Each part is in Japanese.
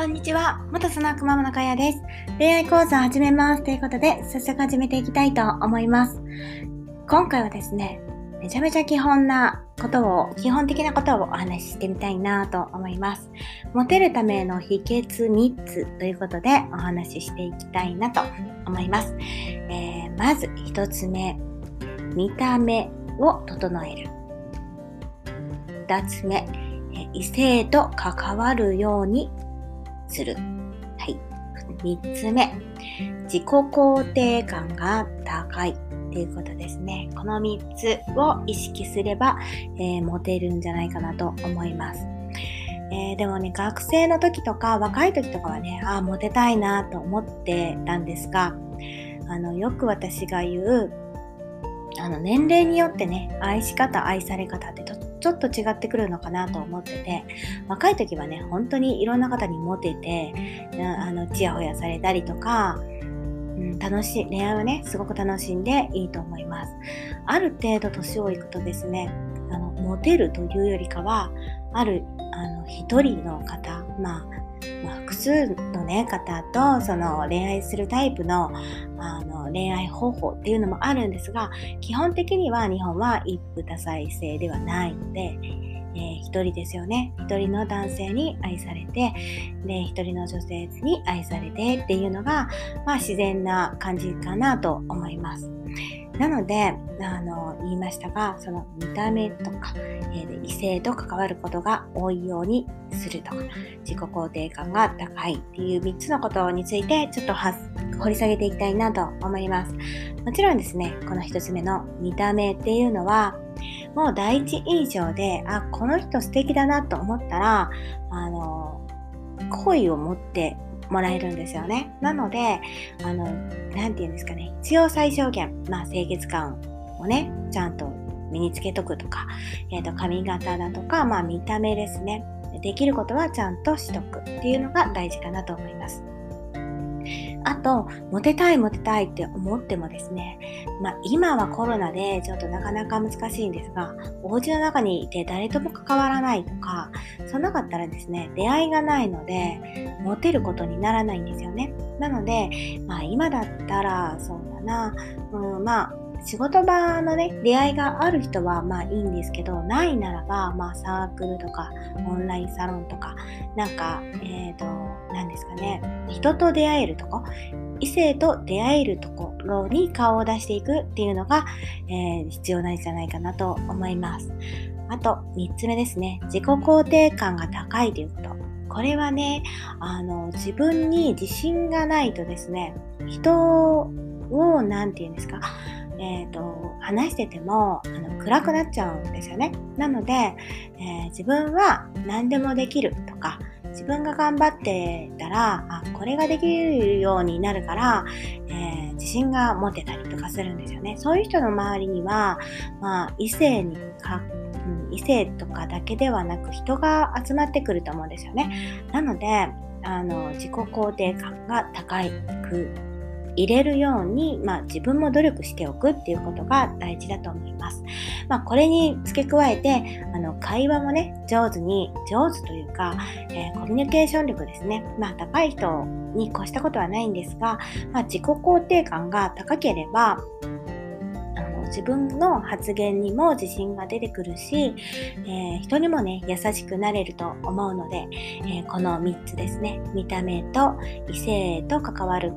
こんにちは。元スナックママのかやです。恋愛講座始めます。ということで、早速始めていきたいと思います。今回はですね、めちゃめちゃ基本なことを、基本的なことをお話ししてみたいなと思います。モテるための秘訣3つということでお話ししていきたいなと思います。えー、まず1つ目、見た目を整える。2つ目、異性と関わるようにする。はい。3つ目、自己肯定感が高いということですね。この3つを意識すれば、えー、モテるんじゃないかなと思います。えー、でもね、学生の時とか若い時とかはね、ああ、モテたいなと思ってたんですが、あの、よく私が言う、あの、年齢によってね、愛し方、愛され方ってちょっと違ってくるのかなと思ってて、若い時はね、本当にいろんな方にモテて、あの、ちやほやされたりとか、うん、楽しい、恋愛をね、すごく楽しんでいいと思います。ある程度年をいくとですね、あの、モテるというよりかは、ある、あの、一人の方、まあ、まあ、複数の、ね、方とその恋愛するタイプのあの恋愛方法っていうのもあるんですが基本的には日本は一夫多妻制ではないので、えー、一人ですよね一人の男性に愛されてで一人の女性に愛されてっていうのが、まあ、自然な感じかなと思います。なので、あの、言いましたが、その見た目とか、えー、異性と関わることが多いようにするとか、自己肯定感が高いっていう3つのことについて、ちょっと掘り下げていきたいなと思います。もちろんですね、この1つ目の見た目っていうのは、もう第一印象で、あ、この人素敵だなと思ったら、あの、好意を持ってもらえるんですよね。なので、あの、なんて言うんですかね、必要最小限、まあ、清潔感をね、ちゃんと身につけとくとか、えっ、ー、と、髪型だとか、まあ、見た目ですね。できることはちゃんとしとくっていうのが大事かなと思います。あと、モテたいモテたいって思ってもですね、まあ今はコロナでちょっとなかなか難しいんですが、お家の中にいて誰とも関わらないとか、そんなかったらですね、出会いがないので、モテることにならないんですよね。なので、まあ今だったら、そうだな、うん、まあ仕事場のね、出会いがある人はまあいいんですけど、ないならば、まあサークルとか、オンラインサロンとか、なんか、えっ、ー、と、何ですかね、人と出会えるとこ、異性と出会えるところに顔を出していくっていうのが、えー、必要なんじゃないかなと思います。あと、3つ目ですね。自己肯定感が高いということ。これはね、あの、自分に自信がないとですね、人を、なんて言うんですか、えーと、話しててもあの暗くなっちゃうんですよね。なので、えー、自分は何でもできるとか自分が頑張ってたらあこれができるようになるから、えー、自信が持てたりとかするんですよね。そういう人の周りには、まあ、異性にか異性とかだけではなく人が集まってくると思うんですよね。なのであの自己肯定感が高く入れるように、まあ、自分も努力しておくっていうことが大事だと思います。まあ、これに付け加えて、あの、会話もね、上手に、上手というか、えー、コミュニケーション力ですね。まあ、高い人に越したことはないんですが、まあ、自己肯定感が高ければ、自分の発言にも自信が出てくるし、えー、人にもね、優しくなれると思うので、えー、この3つですね、見た目と異性と関わる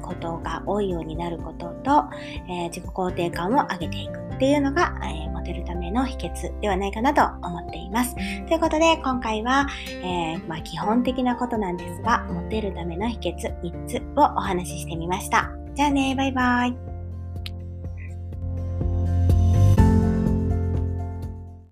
ことが多いようになることと、えー、自己肯定感を上げていくっていうのが、えー、モテるための秘訣ではないかなと思っています。ということで、今回は、えー、まあ、基本的なことなんですが、モテるための秘訣3つをお話ししてみました。じゃあね、バイバイ。